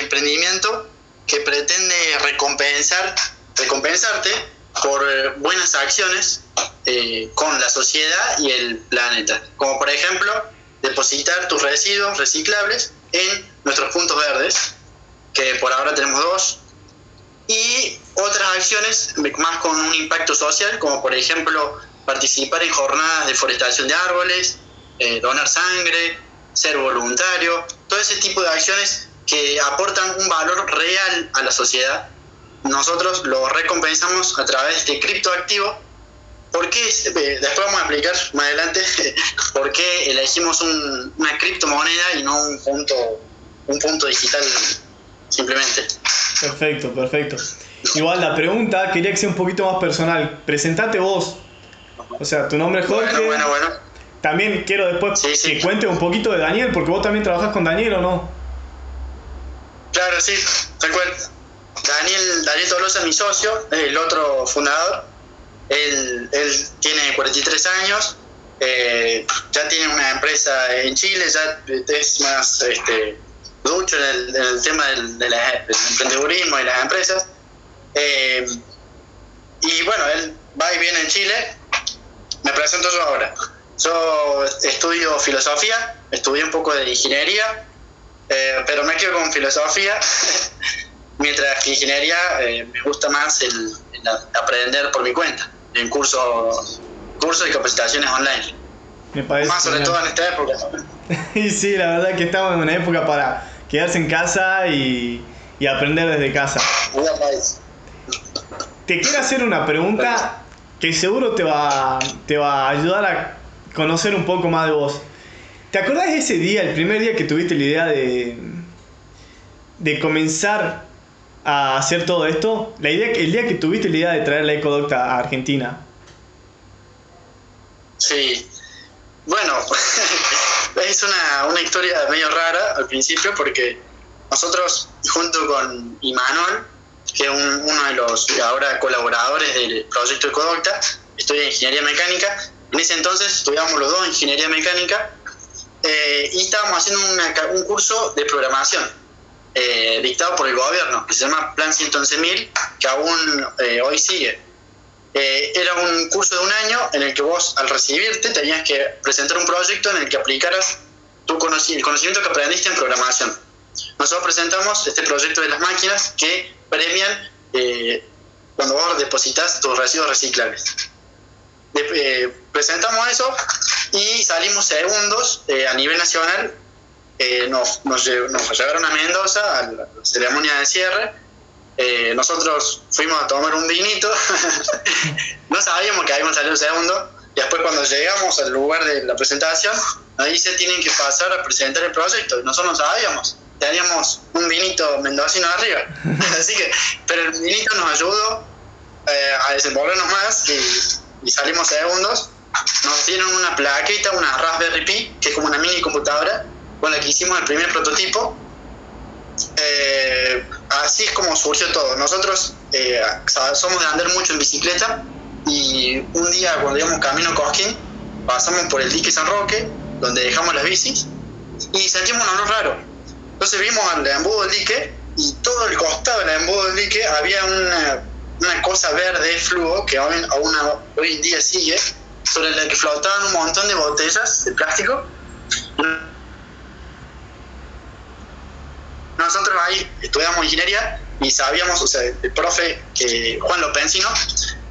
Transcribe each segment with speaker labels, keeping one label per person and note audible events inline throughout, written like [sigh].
Speaker 1: emprendimiento que pretende recompensar, recompensarte por eh, buenas acciones eh, con la sociedad y el planeta. Como por ejemplo, depositar tus residuos reciclables en nuestros puntos verdes, que por ahora tenemos dos, y otras acciones más con un impacto social, como por ejemplo participar en jornadas de forestación de árboles, eh, donar sangre, ser voluntario, todo ese tipo de acciones que aportan un valor real a la sociedad. Nosotros lo recompensamos a través de criptoactivo. ¿Por qué? Eh, después vamos a explicar más adelante [laughs] por qué elegimos una criptomoneda y no un punto, un punto digital simplemente.
Speaker 2: Perfecto, perfecto. Igual la pregunta quería que sea un poquito más personal. Presentate vos. O sea, tu nombre es Jorge.
Speaker 1: Bueno, bueno, bueno.
Speaker 2: También quiero después que cuentes un poquito de Daniel, porque vos también trabajas con Daniel o no.
Speaker 1: Claro, sí, tal. Daniel, Daniel Tolosa es mi socio, es el otro fundador. Él, él tiene 43 años, eh, ya tiene una empresa en Chile, ya es más este, ducho en el, tema del, del, emprendedurismo y las empresas. Eh, y bueno, él va y viene en Chile. Me presento yo ahora. Yo estudio filosofía, estudié un poco de ingeniería, eh, pero me quedo con filosofía, [laughs] mientras que ingeniería eh, me gusta más el, aprender por mi cuenta, en cursos cursos y capacitaciones online.
Speaker 2: Me parece
Speaker 1: más sobre todo en esta época. [laughs]
Speaker 2: y sí, la verdad que estamos en una época para quedarse en casa y, y aprender desde casa. Te quiero hacer una pregunta que seguro te va, te va a ayudar a conocer un poco más de vos. ¿Te acordás de ese día, el primer día que tuviste la idea de, de comenzar a hacer todo esto? La idea, el día que tuviste la idea de traer la Ecodocta a Argentina.
Speaker 1: Sí. Bueno, [laughs] es una, una historia medio rara al principio porque nosotros junto con Imanol, que es uno de los ahora colaboradores del proyecto Ecodocta, estudia ingeniería mecánica, en ese entonces estudiábamos los dos ingeniería mecánica eh, y estábamos haciendo un curso de programación eh, dictado por el gobierno, que se llama Plan 111.000, que aún eh, hoy sigue. era un curso de un año en el que vos al recibirte tenías que presentar un proyecto en el que aplicaras tu el conocimiento que aprendiste en programación. Nosotros presentamos este proyecto de las máquinas que premian cuando vos depositas tus residuos reciclables. Eh, presentamos eso y salimos segundos eh, a nivel nacional. Eh, nos, nos, llevaron a Mendoza a la ceremonia de cierre. nosotros fuimos a tomar un vinito. [laughs] no sabíamos que habíamos salido segundo. Y después cuando llegamos al lugar de la presentación, ahí se tienen que pasar a presentar el proyecto. Y nosotros no sabíamos. Teníamos un vinito mendocino arriba. [laughs] Así que, pero el vinito nos ayudó a desenvolvernos más y y salimos segundos, nos dieron una plaqueta, una Raspberry Pi, que es como una mini computadora, con la que hicimos el primer prototipo. Eh, así es como surgió todo. Nosotros eh, somos de andar mucho en bicicleta y un día cuando íbamos camino a Cosquín, pasamos por el dique San Roque, donde dejamos las bicis, y sentimos un olor raro. Entonces vimos al embudo del dique y todo el costado del embudo del dique había una una cosa verde fluo que aún, hoy en día sigue, sobre la que flotaban un montón de botellas de plástico. Nosotros ahí estudiamos ingeniería y sabíamos, o sea, el profe que Juan Lopenzino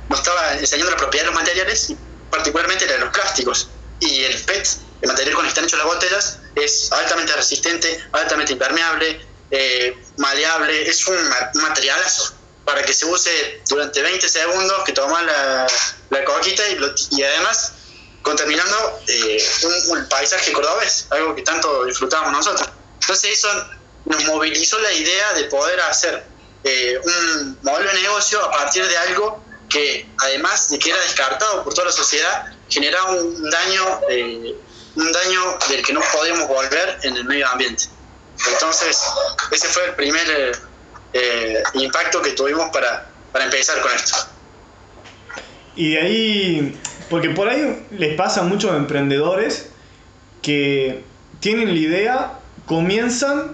Speaker 1: nos estaba enseñando la propiedad de los materiales, particularmente la de los plásticos. Y el PET, el material con el que están hechas las botellas, es altamente resistente, altamente impermeable, eh, maleable, es un materialazo para que se use durante 20 segundos, que toma la, la coquita y, y además contaminando eh, un, paisaje cordobés, algo que tanto disfrutamos nosotros. Entonces eso nos movilizó la idea de poder hacer eh, un modelo de negocio a partir de algo que además de que era descartado por toda la sociedad, generaba un daño, eh, un daño del que no podíamos volver en el medio ambiente. Entonces, ese fue el primer eh, impacto que tuvimos para, para empezar con esto.
Speaker 2: Y de ahí, porque por ahí les pasa a muchos emprendedores que tienen la idea, comienzan,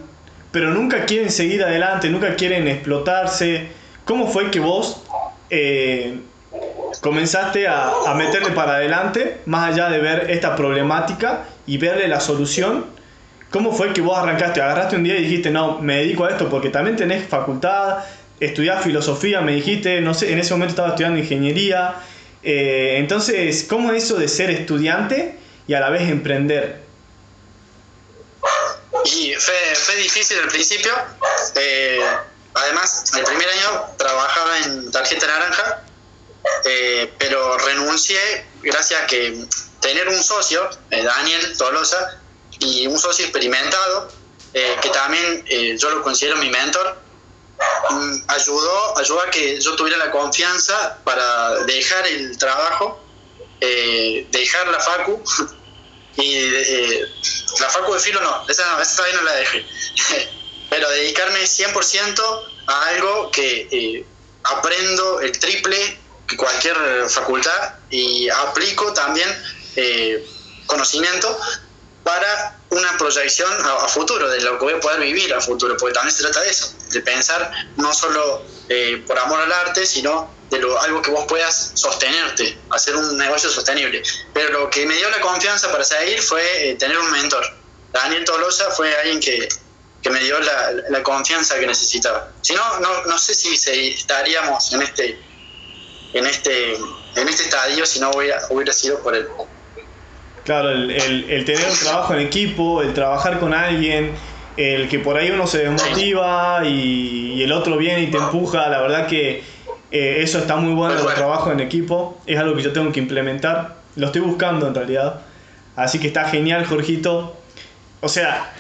Speaker 2: pero nunca quieren seguir adelante, nunca quieren explotarse. ¿Cómo fue que vos eh, comenzaste a, a, meterle para adelante, más allá de ver esta problemática y verle la solución? ¿Cómo fue que vos arrancaste? Agarraste un día y dijiste, no, me dedico a esto porque también tenés facultad, estudiás filosofía, me dijiste, no sé, en ese momento estaba estudiando ingeniería. Eh, entonces, ¿cómo es eso de ser estudiante y a la vez emprender?
Speaker 1: Y fue, difícil al principio. Eh, además, el primer año trabajaba en tarjeta naranja, eh, pero renuncié gracias a que tener un socio, Daniel Tolosa, y un socio experimentado, que también yo lo considero mi mentor, Mm, ayudó, ayudó a que yo tuviera la confianza para dejar el trabajo, eh, dejar la facu, [laughs] y eh, la facu de filo no, esa, esa todavía no la dejé, [laughs] pero dedicarme 100% a algo que eh, aprendo el triple que cualquier facultad y aplico también conocimiento para una proyección a, futuro, de lo que voy a poder vivir a futuro, porque también se trata de eso, de pensar no solo eh, por amor al arte, sino de lo, algo que vos puedas sostenerte, hacer un negocio sostenible. Pero lo que me dio la confianza para seguir fue eh, tener un mentor. Daniel Tolosa fue alguien que, que me dio la, la, confianza que necesitaba. Si no, no, no sé si estaríamos en este, en este, en este estadio si no hubiera, hubiera sido por él.
Speaker 2: Claro, el, el, tener un trabajo en equipo, el trabajar con alguien, el que por ahí uno se desmotiva y, el otro viene y te empuja, la verdad que eh, eso está muy bueno, el trabajo en equipo, es algo que yo tengo que implementar, lo estoy buscando en realidad, así que está genial, Jorgito. O sea,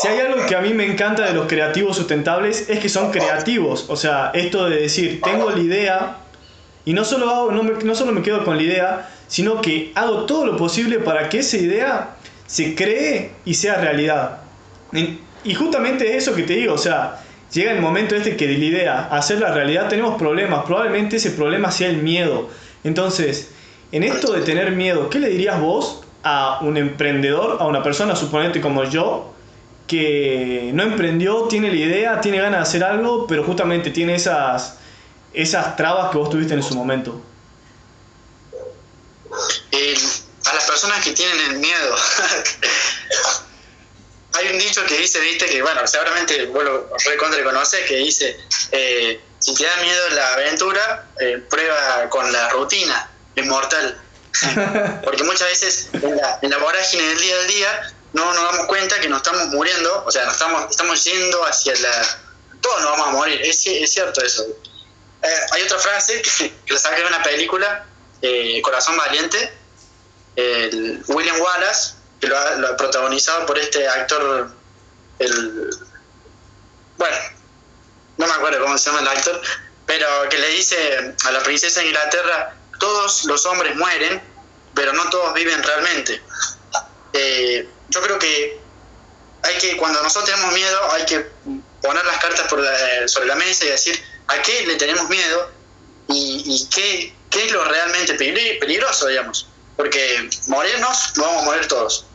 Speaker 2: si hay algo que a mí me encanta de los creativos sustentables es que son creativos, o sea, esto de decir, tengo la idea y no solo, hago, no, me, no solo me quedo con la idea, sino que hago todo lo posible para que esa idea se cree y sea realidad. Y justamente es eso que te digo, o sea, llega el momento este que de la idea hacer la realidad tenemos problemas, probablemente ese problema sea el miedo. Entonces, en esto de tener miedo, ¿qué le dirías vos a un emprendedor, a una persona suponente como yo, que no emprendió, tiene la idea, tiene ganas de hacer algo, pero justamente tiene esas, esas trabas que vos tuviste en su momento?
Speaker 1: A las personas que tienen el miedo. [laughs] Hay un dicho que dice, viste, que bueno, seguramente vos lo recontra conoces, que dice, eh, si te da miedo la aventura, eh, prueba con la rutina, es mortal. [laughs] Porque muchas veces en la, en la vorágine del día al día no nos damos cuenta que nos estamos muriendo, o sea, nos estamos, estamos yendo hacia la... Todos nos vamos a morir, es, es cierto eso. Eh, hay otra frase que, [laughs] que la saqué de una película, Corazón Valiente, William Wallace, que lo ha, protagonizado por este actor, el. Bueno, no me acuerdo cómo se llama el actor, pero que le dice a la princesa de Inglaterra: todos los hombres mueren, pero no todos viven realmente. Eh, yo creo que hay que, cuando nosotros tenemos miedo, hay que poner las cartas sobre la mesa y decir a qué le tenemos miedo y qué, qué es lo realmente peligroso, digamos porque morirnos, vamos a morir todos.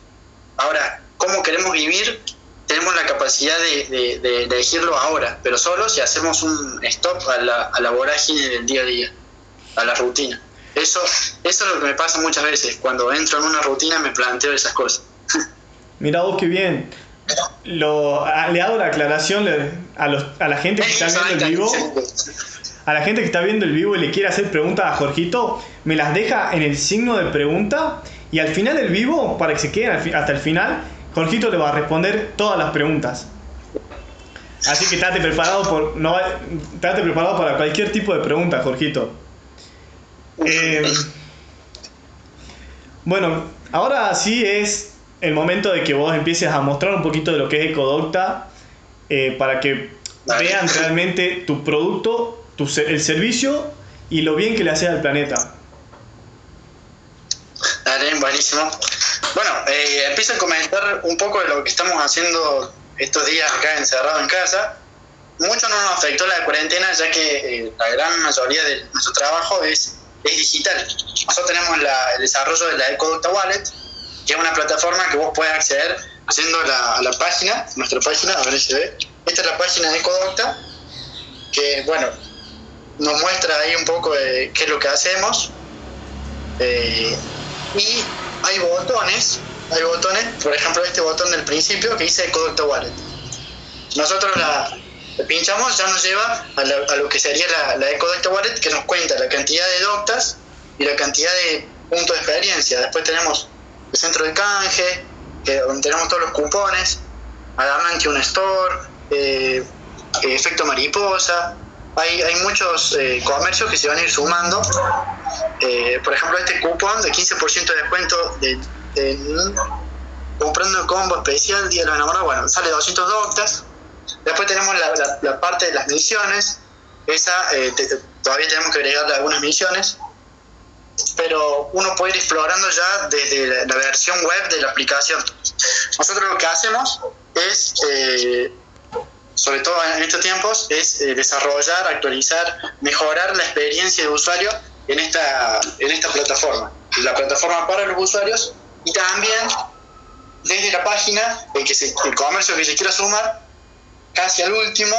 Speaker 1: Ahora, ¿cómo queremos vivir? Tenemos la capacidad de, de, elegirlo ahora, pero solo si hacemos un stop a la, a la vorágine del día a día, a la rutina. Eso, eso es lo que me pasa muchas veces. Cuando entro en una rutina me planteo esas cosas. [laughs]
Speaker 2: Mira vos qué bien. Lo, le hago la aclaración a, los, a la gente que está viendo el vivo a la gente que está viendo el vivo y le quiere hacer preguntas a Jorgito, me las deja en el signo de pregunta y al final del vivo, para que se queden hasta el final, Jorgito le va a responder todas las preguntas. Así que estate preparado, por, no, estate preparado para cualquier tipo de pregunta, Jorgito. Eh, bueno, ahora sí es el momento de que vos empieces a mostrar un poquito de lo que es Ecodocta eh, para que vean realmente tu producto el servicio y lo bien que le hace al planeta.
Speaker 1: Dale, buenísimo. Bueno, eh, empiezo a comentar un poco de lo que estamos haciendo estos días acá encerrado en casa. Mucho no nos afectó la cuarentena, ya que eh, la gran mayoría de nuestro trabajo es, es digital. Nosotros tenemos el desarrollo de la Ecoducta Wallet, que es una plataforma que vos puedes acceder haciendo la, la página, nuestra página, a ver si se ve. Esta es la página de Ecodocta, que bueno, nos muestra ahí un poco de qué es lo que hacemos. Eh, y hay botones, hay botones, por ejemplo este botón del principio que dice Ecodocta Wallet. Nosotros la, pinchamos, ya nos lleva a, lo que sería la, la Ecodocta Wallet, que nos cuenta la cantidad de doctas y la cantidad de puntos de experiencia. Después tenemos el centro de canje, donde tenemos todos los cupones, Adamant un store, eh, efecto mariposa. Hay, hay muchos eh, comercios que se van a ir sumando. Eh, por ejemplo, este cupón de 15% de descuento de, comprando el combo especial Día de los Enamorados, bueno, sale 200 doctas. Después tenemos la, la, parte de las misiones. Esa todavía tenemos que agregarle algunas misiones pero uno puede ir explorando ya desde la, versión web de la aplicación. Nosotros lo que hacemos es, eh, sobre todo en estos tiempos, es eh, desarrollar, actualizar, mejorar la experiencia de usuario en esta, en esta plataforma. La plataforma para los usuarios y también desde la página, el, que el comercio que se quiera sumar, casi al último,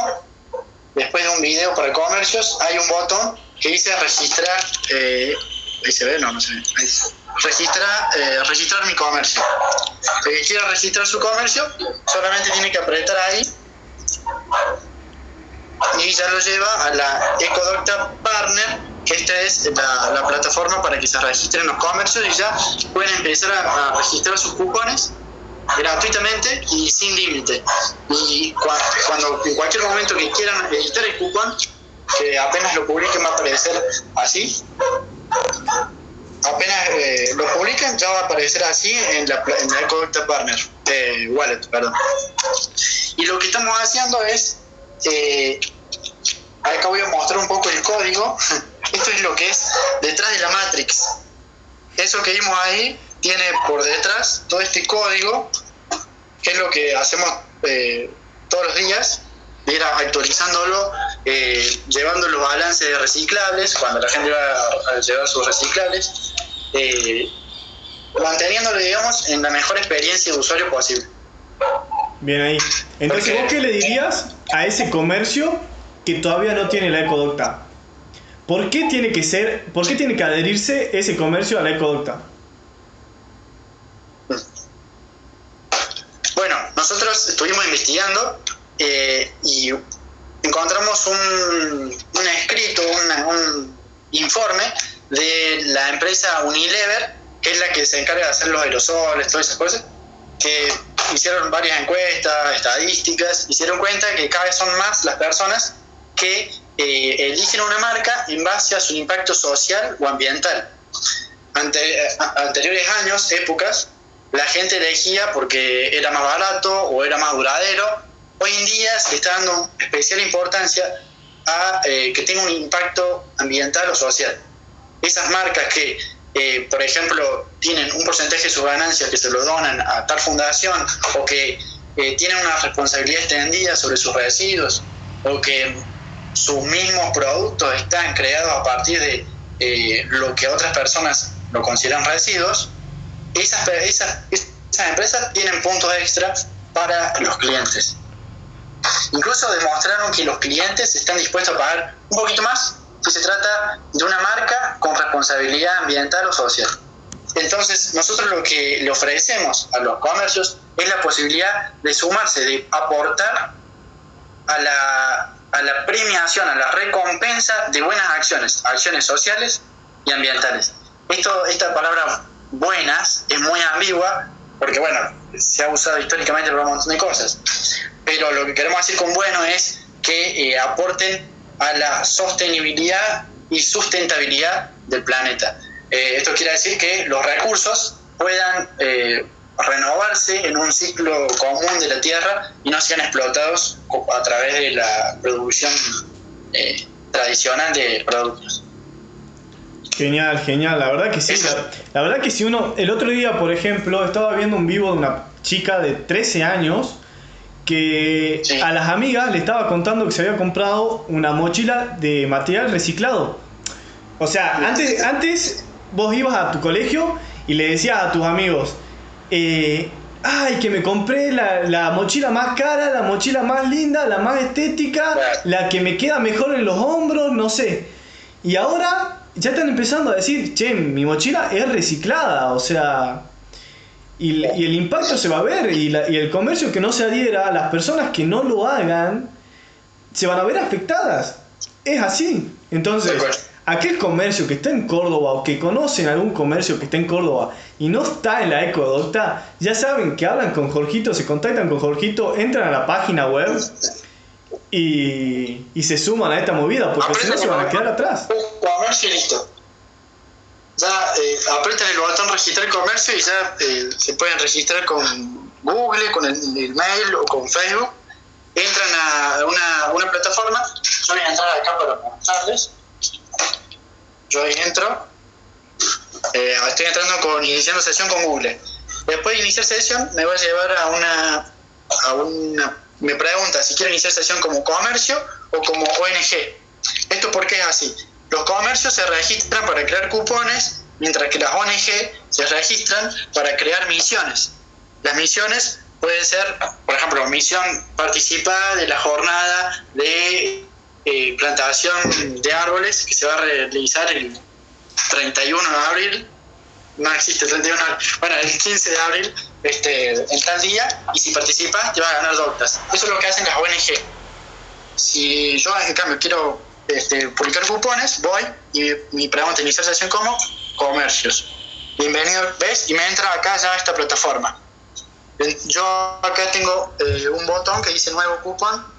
Speaker 1: después de un video para comercios, hay un botón que dice registrar eh, Ahí se ve, no, no se ve. Registra, eh, registrar mi comercio. El que quiera registrar su comercio solamente tiene que apretar ahí y ya lo lleva a la Ecodocta Partner, que esta es la, la plataforma para que se registren los comercios y ya pueden empezar a, registrar sus cupones gratuitamente y sin límite. Y cuando, en cualquier momento que quieran editar el cupón, que apenas lo publiquen va a aparecer así, apenas eh, lo publican ya va a aparecer así en la, la Partner, eh, Wallet, perdón. Y lo que estamos haciendo es, eh, acá voy a mostrar un poco el código, [laughs] esto es lo que es detrás de la Matrix. Eso que vimos ahí tiene por detrás todo este código, que es lo que hacemos eh, todos los días, ir actualizándolo, eh, llevando los balances de reciclables, cuando la gente va a llevar sus reciclables, eh, manteniéndolo, digamos, en la mejor experiencia de usuario posible.
Speaker 2: Bien ahí. Entonces, ¿vos qué le dirías a ese comercio que todavía no tiene la ecodocta? ¿Por qué tiene que ser, por qué tiene que adherirse ese comercio a la ecodocta?
Speaker 1: Bueno, nosotros estuvimos investigando eh, y encontramos un, un escrito, un informe de la empresa Unilever, que es la que se encarga de hacer los aerosoles, todas esas cosas, que hicieron varias encuestas, estadísticas, dieron cuenta que cada vez son más las personas que eh, eligen una marca en base a su impacto social o ambiental. Ante, anteriores años, épocas, la gente elegía porque era más barato o era más duradero Hoy en día se está dando especial importancia a eh, que tenga un impacto ambiental o social. Esas marcas que, eh, por ejemplo, tienen un porcentaje de sus ganancias que se lo donan a tal fundación o que eh, tienen una responsabilidad extendida sobre sus residuos o que sus mismos productos están creados a partir de lo que otras personas lo consideran residuos, esas, esas, esas empresas tienen puntos extra para los clientes. Incluso demostraron que los clientes están dispuestos a pagar un poquito más si se trata de una marca con responsabilidad ambiental o social. Entonces, nosotros lo que le ofrecemos a los comercios es la posibilidad de sumarse, de aportar a la, a la premiación, a la recompensa de buenas acciones, acciones sociales y ambientales. Esto, esta palabra buenas es muy ambigua porque, bueno, se ha usado históricamente para un montón de cosas pero lo que queremos decir con bueno es que eh, aporten a la sostenibilidad y sustentabilidad del planeta. Eh, esto quiere decir que los recursos puedan eh, renovarse en un ciclo común de la Tierra y no sean explotados a través de la producción tradicional de productos.
Speaker 2: Genial, genial, la verdad que sí. La, la, verdad que si uno, el otro día, por ejemplo, estaba viendo un vivo de una chica de 13 años que a las amigas le estaba contando que se había comprado una mochila de material reciclado. O sea, antes, antes vos ibas a tu colegio y le decías a tus amigos, eh, ay, que me compré la, la mochila más cara, la mochila más linda, la más estética, la que me queda mejor en los hombros, no sé. Y ahora ya están empezando a decir, che, mi mochila es reciclada, o sea... Y, y el impacto se va a ver, y, la- y el comercio que no se adhiera, las personas que no lo hagan, se van a ver afectadas. Es así. Entonces, aquel comercio que está en Córdoba o que conocen algún comercio que está en Córdoba y no está en la Ecodocta, ya saben que hablan con Jorgito, se contactan con Jorgito, entran a la página web y, y se suman a esta movida, porque si no se van a quedar atrás.
Speaker 1: Comercio y listo. Ya eh, apretan el botón registrar comercio y ya eh, se pueden registrar con Google, con el, el mail o con Facebook. Entran a una, una plataforma. Yo voy a entrar acá para mostrarles. Yo ahí entro. Eh, estoy entrando con iniciando sesión con Google. Después de iniciar sesión me va a llevar a una a una me pregunta si quiero iniciar sesión como comercio o como ONG. ¿Esto por qué es así? Los comercios se registran para crear cupones, mientras que las ONG se registran para crear misiones. Las misiones pueden ser, por ejemplo, misión participada de la jornada de eh, plantación de árboles que se va a realizar el 31 de abril. No existe el 31 de abril. Bueno, el 15 de abril, este, en tal día, y si participas te vas a ganar doctas. Eso es lo que hacen las ONG si yo en cambio quiero este, publicar cupones, voy y mi pregunta iniciar sesión como comercios. Bienvenido, ¿ves? Y me entra acá ya esta plataforma. Yo acá tengo eh, un botón que dice nuevo cupón,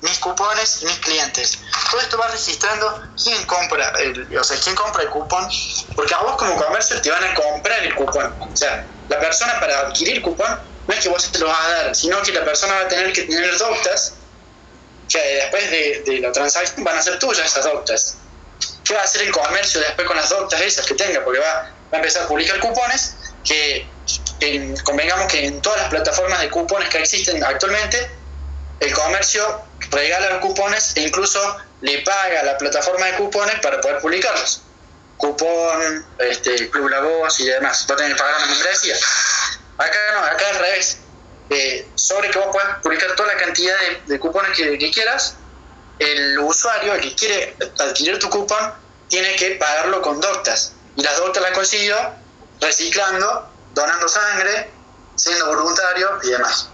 Speaker 1: mis cupones y mis clientes. Todo esto va registrando quién compra, el, o sea, quién compra el cupón, porque a vos como comercio te van a comprar el cupón. O sea, la persona para adquirir cupón no es que vos te lo vas a dar, sino que la persona va a tener que tener doctas que después de, de la transacción van a ser tuyas esas doctas. ¿Qué va a hacer el comercio después con las doctas esas que tenga? Porque va, va a empezar a publicar cupones que, en- convengamos que en todas las plataformas de cupones que existen actualmente, el comercio regala cupones e incluso le paga a la plataforma de cupones para poder publicarlos. Cupón, este, Club La Voz y demás. Va a tener que pagar una membresía. Acá no, acá al revés. Eh, sobre que vos puedas publicar toda la cantidad de, cupones que, que quieras, el usuario, el que quiere adquirir tu cupón, tiene que pagarlo con doctas. Y las doctas las consiguió reciclando, donando sangre, siendo voluntario y demás.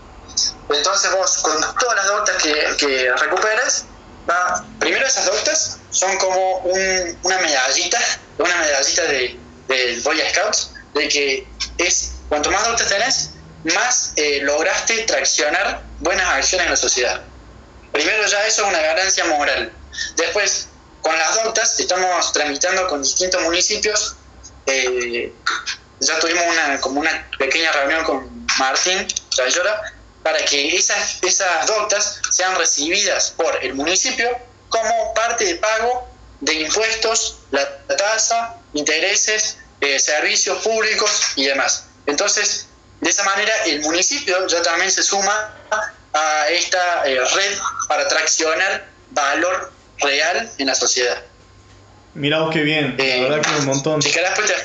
Speaker 1: Entonces vos, con todas las doctas que, que recuperes, va- primero esas doctas son como un- una medallita, una medallita de, del Boy Scouts, de que es cuanto más doctas tenés, más eh, lograste traccionar buenas acciones en la sociedad. Primero ya eso es una ganancia moral. Después, con las doctas, estamos tramitando con distintos municipios. eh, ya tuvimos una, como una pequeña reunión con Martín Rayora para que esas, esas doctas sean recibidas por el municipio como parte de pago de impuestos, la tasa, intereses, eh, servicios públicos y demás. Entonces, de esa manera, el municipio ya también se suma a esta eh, red para traccionar valor real en la sociedad.
Speaker 2: Mirá qué bien, la
Speaker 1: Eh,
Speaker 2: verdad que un montón.
Speaker 1: Si querés, pues, te- sí.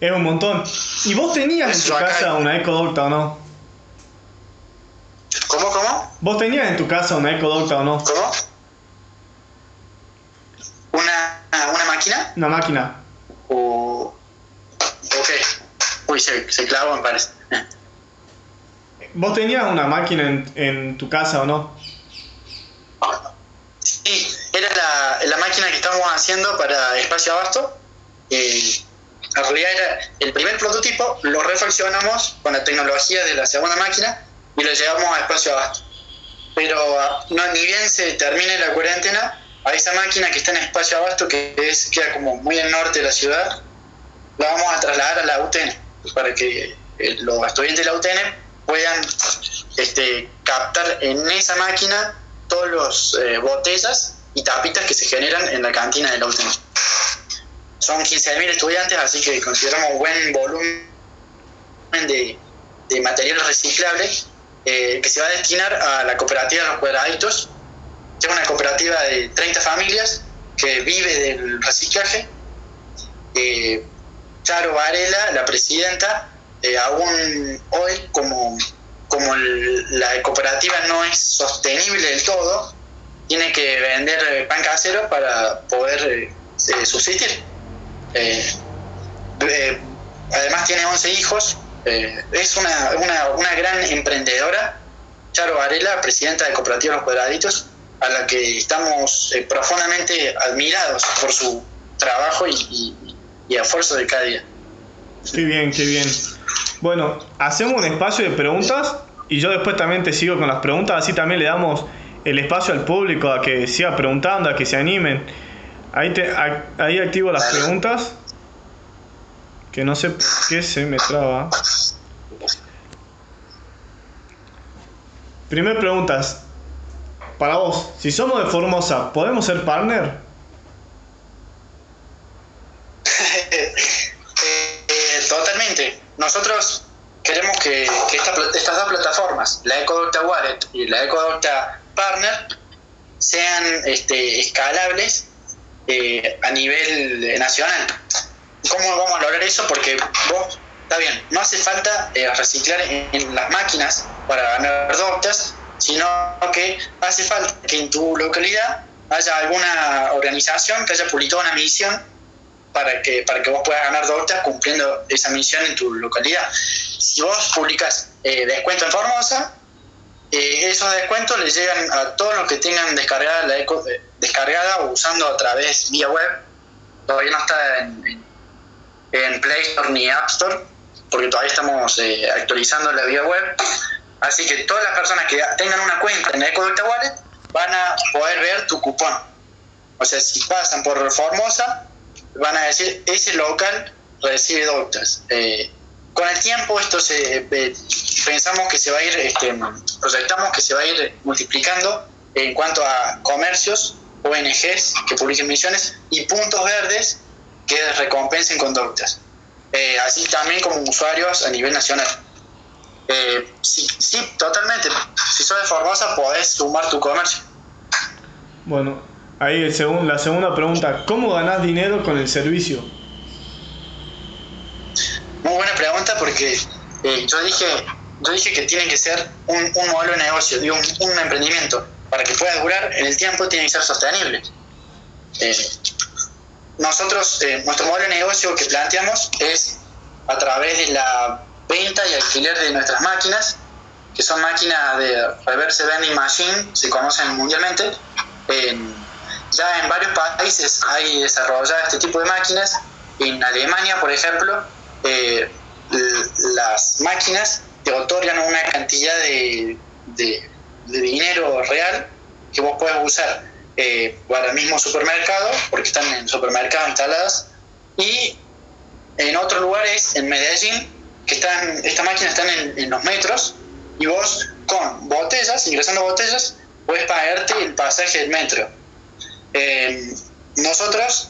Speaker 2: Es un montón. ¿Y vos tenías en tu casa una ecodocta o no?
Speaker 1: ¿Cómo, cómo?
Speaker 2: ¿Vos tenías en tu casa una ecodocta o no?
Speaker 1: ¿Cómo? ¿Una, una máquina?
Speaker 2: Una máquina.
Speaker 1: O... Ok. Uy, se, se clavó, me parece. [laughs]
Speaker 2: ¿Vos tenías una máquina en, en tu casa o no?
Speaker 1: Sí, era la, la máquina que estamos haciendo para espacio abasto. Eh, en realidad era el primer prototipo, lo refaccionamos con la tecnología de la segunda máquina y lo llevamos a espacio abasto. Pero no, ni bien se termine la cuarentena, a esa máquina que está en espacio abasto, que es, queda como muy al norte de la ciudad, la vamos a trasladar a la UTN para que eh, los estudiantes de la UTN puedan este, captar en esa máquina todos los eh, botellas y tapitas que se generan en la cantina de la UTN. Son 15.000 estudiantes, así que consideramos buen volumen de, de material reciclable eh, que se va a destinar a la cooperativa de los cuadraditos, es una cooperativa de 30 familias que vive del reciclaje. Eh, Charo Varela, la presidenta, eh, aún hoy, como, como la cooperativa no es sostenible del todo, tiene que vender pan casero para poder subsistir. Además tiene 11 hijos, es una, una, gran emprendedora Charo Varela, presidenta de Cooperativa Los Cuadraditos, a la que estamos eh, profundamente admirados por su trabajo y, esfuerzo de cada día.
Speaker 2: Qué bien, qué bien. Bueno, hacemos un espacio de preguntas y yo después también te sigo con las preguntas, así también le damos el espacio al público a que siga preguntando, a que se animen. Ahí, te, ahí activo las preguntas, que no sé por qué se me traba. Primera pregunta, para vos, si somos de Formosa, ¿podemos ser partner? [laughs]
Speaker 1: Eh, totalmente. Nosotros queremos que, estas dos plataformas, la EcoDocta Wallet y la EcoDocta Partner, sean este, escalables eh, a nivel nacional. ¿Cómo vamos a lograr eso? Porque vos está bien, no hace falta eh, reciclar en, las máquinas para ganar doctas, sino que hace falta que en tu localidad haya alguna organización que haya publicado una misión para que, para que vos puedas ganar doctas cumpliendo esa misión en tu localidad. Si vos publicas eh, descuento en Formosa, eh, esos descuentos les llegan a todos los que tengan descargada la eco, descargada o usando a través vía web. Todavía no está en, en Play Store ni App Store, porque todavía estamos eh, actualizando la vía web. Así que todas las personas que tengan una cuenta en EcoDocta Wallet van a poder ver tu cupón. O sea, si pasan por Formosa, van a decir, ese local recibe doctas. Con el tiempo esto se eh, pensamos que se va a ir, este, proyectamos que se va a ir multiplicando en cuanto a comercios, ONGs que publiquen misiones y puntos verdes que recompensen conductas. Eh, así también como usuarios a nivel nacional. Eh, sí, sí, totalmente. Si sos de Formosa, podés sumar tu comercio.
Speaker 2: Bueno, ahí el la segunda pregunta, ¿cómo ganás dinero con el servicio?
Speaker 1: Muy buena pregunta porque eh, yo dije yo dije que tiene que ser un, un modelo de negocio, un, un, emprendimiento. Para que pueda durar en el tiempo tiene que ser sostenible. Eh, nosotros, eh, nuestro modelo de negocio que planteamos es a través de la venta y alquiler de nuestras máquinas, que son máquinas de reverse vending machine, se conocen mundialmente. ya en varios países hay desarrollado este tipo de máquinas. En Alemania, por ejemplo, las máquinas te otorgan una cantidad de, de dinero real que vos puedes usar eh, para el mismo supermercado, porque están en supermercados instaladas, y en otros lugares, en Medellín, que están, estas máquinas están en, los metros, y vos con botellas, ingresando botellas, puedes pagarte el pasaje del metro. Eh, nosotros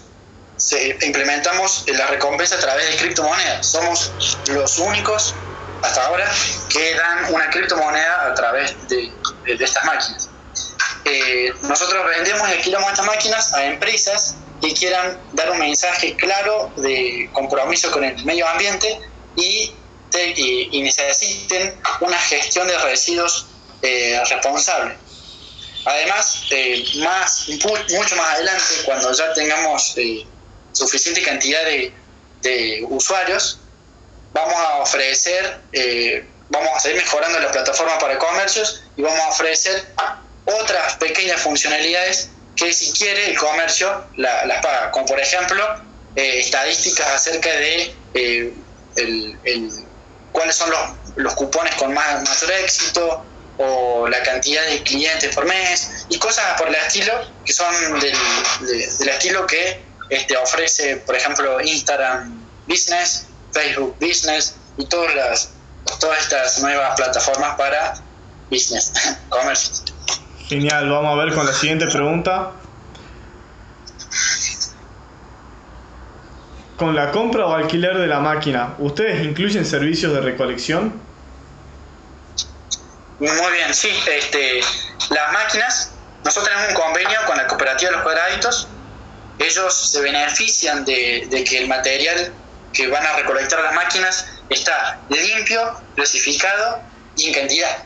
Speaker 1: implementamos la recompensa a través de criptomonedas. Somos los únicos hasta ahora que dan una criptomoneda a través de estas máquinas. Eh, nosotros vendemos y alquilamos estas máquinas a empresas que quieran dar un mensaje claro de compromiso con el medio ambiente y, y, necesiten una gestión de residuos eh, responsable. Además, eh, más, mucho más adelante, cuando ya tengamos suficiente cantidad de, de, usuarios, vamos a ofrecer, vamos a seguir mejorando la plataforma para comercios y vamos a ofrecer otras pequeñas funcionalidades que si quiere el comercio las paga, como por ejemplo eh, estadísticas acerca de eh, el, cuáles son los, los cupones con más, mayor éxito o la cantidad de clientes por mes y cosas por el estilo que son del, del estilo que este, ofrece por ejemplo Instagram Business, Facebook Business y todas las todas estas nuevas plataformas para business, [laughs] comercio.
Speaker 2: Genial, vamos a ver con la siguiente pregunta. Con la compra o alquiler de la máquina, ¿ustedes incluyen servicios de recolección?
Speaker 1: Muy bien, sí. Este, las máquinas, nosotros tenemos un convenio con la cooperativa de los cuadraditos. Ellos se benefician de, que el material que van a recolectar las máquinas está limpio, clasificado y en cantidad.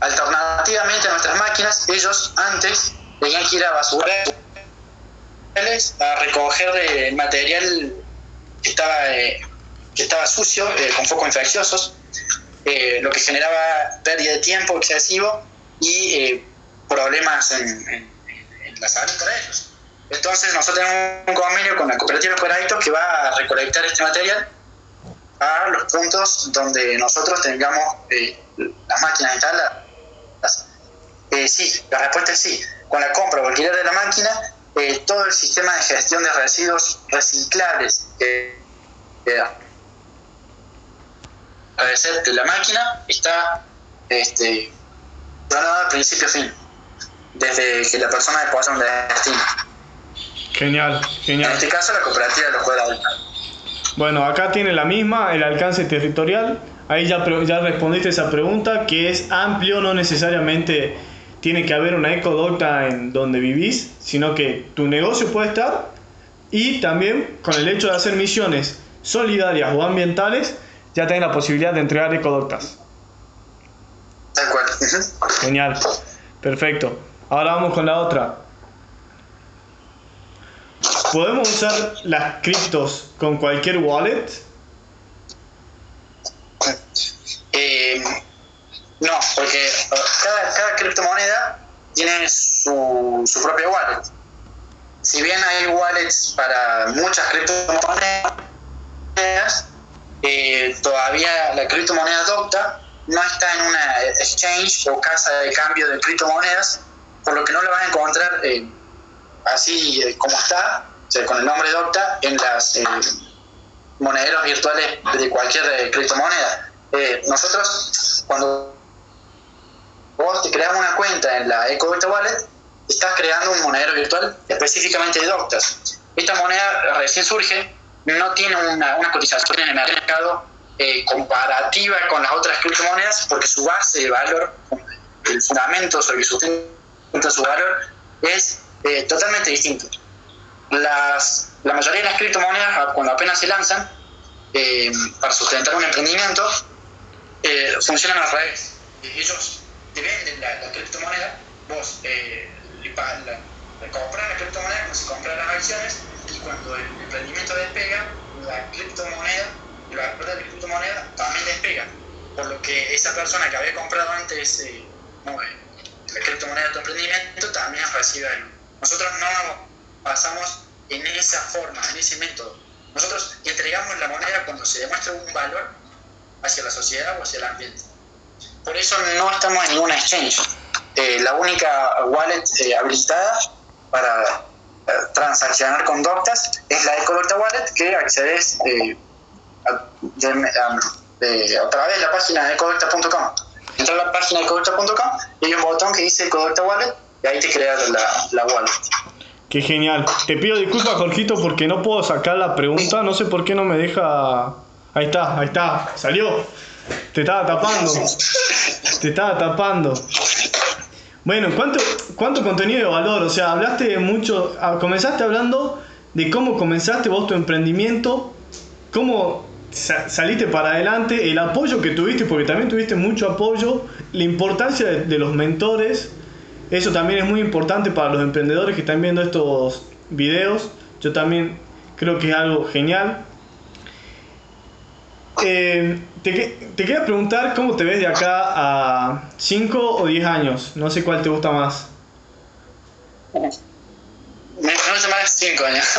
Speaker 1: Alternativamente a nuestras máquinas, ellos antes tenían que ir a basurar a recoger material que estaba, eh, que estaba sucio, eh, con focos infecciosos, eh, lo que generaba pérdida de tiempo excesivo y problemas en, la salud para ellos. Entonces nosotros tenemos un convenio con la cooperativa Esperadito que va a recolectar este material a los puntos donde nosotros tengamos las máquinas instaladas. sí, la respuesta es sí. Con la compra o alquiler de la máquina eh, todo el sistema de gestión de residuos reciclables que agradecer que la máquina está este, al principio a fin, desde que la persona deposita un destino.
Speaker 2: Genial, genial.
Speaker 1: En este caso la cooperativa lo puede adoptar.
Speaker 2: Bueno, acá tiene la misma, el alcance territorial. Ahí ya, ya respondiste esa pregunta, que es amplio, no necesariamente tiene que haber una ecodocta en donde vivís, sino que tu negocio puede estar y también con el hecho de hacer misiones solidarias o ambientales, ya tenés la posibilidad de entregar ecodoctas.
Speaker 1: Tal cual.
Speaker 2: Genial. Perfecto. Ahora vamos con la otra. ¿Podemos usar las criptos con cualquier wallet?
Speaker 1: Eh, no, porque cada, cada criptomoneda tiene su, su propia wallet. Si bien hay wallets para muchas criptomonedas, eh, todavía la criptomoneda adopta no está en una exchange o casa de cambio de criptomonedas, por lo que no la vas a encontrar eh, así eh, como está, con el nombre Docta, en las eh, monederos virtuales de cualquier criptomoneda. nosotros, cuando vos te creas una cuenta en la EcoDocta Wallet, estás creando un monedero virtual específicamente de Doctas. Esta moneda recién surge, no tiene una, cotización en el mercado eh, comparativa con las otras criptomonedas porque su base de valor, el fundamento sobre el que sustenta su valor, es eh, totalmente distinto. Las, la mayoría de las criptomonedas, cuando apenas se lanzan, eh, para sustentar un emprendimiento, funcionan al revés. Ellos te venden la, la criptomoneda, vos eh, la, la, compras la criptomoneda como si compras las acciones y cuando el emprendimiento despega, la criptomoneda, el valor de la criptomoneda también despega. Por lo que esa persona que había comprado antes eh, no, eh, la criptomoneda de tu emprendimiento también recibe algo. Nosotros no pasamos en esa forma, en ese método. Nosotros entregamos la moneda cuando se demuestra un valor hacia la sociedad o hacia el ambiente. Por eso no estamos en ninguna exchange. Eh, la única wallet eh, habilitada para eh, transaccionar con Doctas es la EcoDocta Wallet que accedes a, través de la página de ecodocta.com. Entra a la página de ecodocta.com y hay un botón que dice EcoDocta Wallet y ahí te crea la, la wallet.
Speaker 2: Qué genial. Te pido disculpas, Jorgito, porque no puedo sacar la pregunta. No sé por qué no me deja. Ahí está, ahí está. Salió. Te estaba tapando. Te estaba tapando. Bueno, ¿cuánto, ¿cuánto contenido de valor? O sea, hablaste mucho, ah, comenzaste hablando de cómo comenzaste vos tu emprendimiento, cómo saliste para adelante, el apoyo que tuviste, porque también tuviste mucho apoyo, la importancia de, de los mentores, eso también es muy importante para los emprendedores que están viendo estos videos, yo también creo que es algo genial. Eh, te, te, quería preguntar cómo te ves de acá a 5 o 10 años. No sé cuál te gusta más.
Speaker 1: Me gusta más 5 años. [laughs]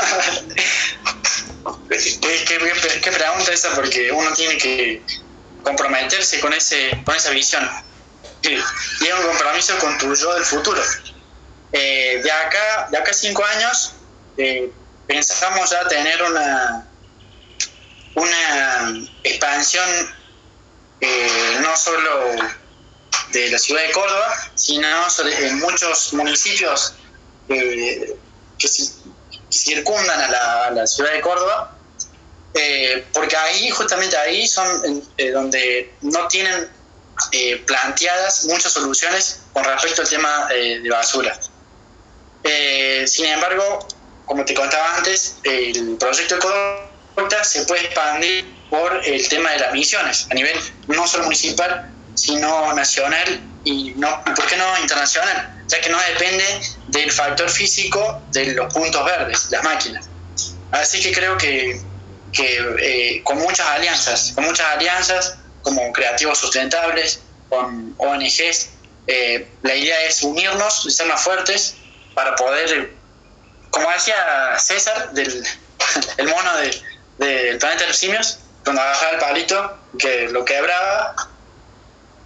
Speaker 1: ¿Qué, qué, pregunta esa? Porque uno tiene que comprometerse con, ese, con esa visión. Y es un compromiso con tu yo del futuro. Eh, de acá de acá 5 años eh, pensamos ya tener una una expansión eh, no solo de la ciudad de Córdoba, sino en muchos municipios que, circundan a la, ciudad de Córdoba, porque ahí, justamente ahí, son donde no tienen planteadas muchas soluciones con respecto al tema de basura. sin embargo, como te contaba antes, el proyecto de se puede expandir por el tema de las misiones, a nivel no solo municipal, sino nacional y no, ¿por qué no internacional? Ya que no depende del factor físico de los puntos verdes, las máquinas. Así que creo que, eh, con muchas alianzas, con muchas alianzas como creativos sustentables, con ONGs, eh, la idea es unirnos y ser más fuertes para poder, como decía César, del [laughs] el mono del planeta de los simios, cuando agarraba el palito, que lo quebraba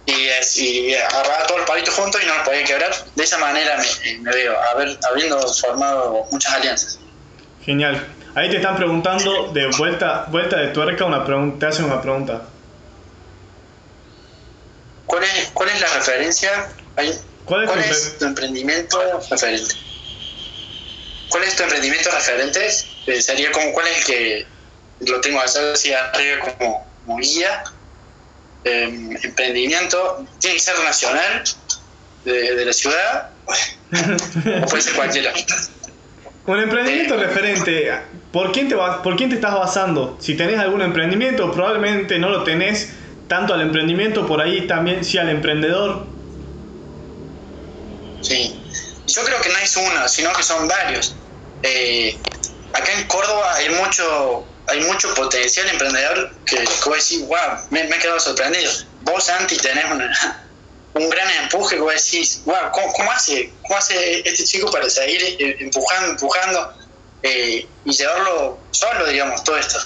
Speaker 1: y, y agarraba todos los palitos juntos y no los podía quebrar. De esa manera me, veo, habiendo formado muchas alianzas.
Speaker 2: Genial. Ahí te están preguntando de vuelta, vuelta de tuerca, una pregunta, te hacen una pregunta.
Speaker 1: ¿Cuál es, cuál es la referencia? ¿Cuál es, tu, emprendimiento referente? ¿Cuál es tu emprendimiento referente? Eh, sería como, ¿cuál es el que lo tengo así arriba como, como guía? Em, emprendimiento, tiene que ser nacional, de, de la ciudad, o [laughs] puede ser cualquiera.
Speaker 2: Un emprendimiento referente, ¿por quién, te ¿por quién te estás basando? Si tenés algún emprendimiento, probablemente no lo tenés tanto al emprendimiento, por ahí también sí al emprendedor.
Speaker 1: Sí, yo creo que no es uno, sino que son varios. Eh, acá en Córdoba hay mucho hay mucho potencial emprendedor que, que voy a decir, wow, me, me he quedado sorprendido. Vos, Santi, tenés una, [laughs] un gran empuje que vos decís, wow, ¿cómo, hace, ¿cómo hace este chico para seguir eh, empujando, empujando eh, y llevarlo solo, digamos, todo esto?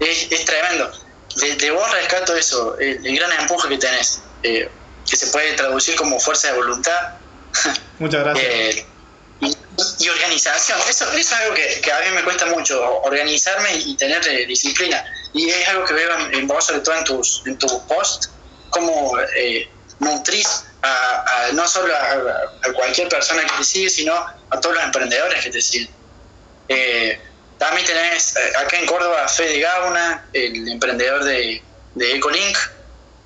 Speaker 1: Es, es tremendo. De, vos rescato eso, el, gran empuje que tenés, eh, que se puede traducir como fuerza de voluntad. [laughs]
Speaker 2: Muchas gracias.
Speaker 1: y, organización, eso, es algo que, que, a mí me cuesta mucho, organizarme y tener disciplina. Y es algo que veo en, vos, sobre todo en tus, en tus posts, como eh, nutrís a, no solo a, cualquier persona que te sigue, sino a todos los emprendedores que te siguen. Eh, también tenés eh, acá en Córdoba a Fede Gauna, el emprendedor de, de Ecolink,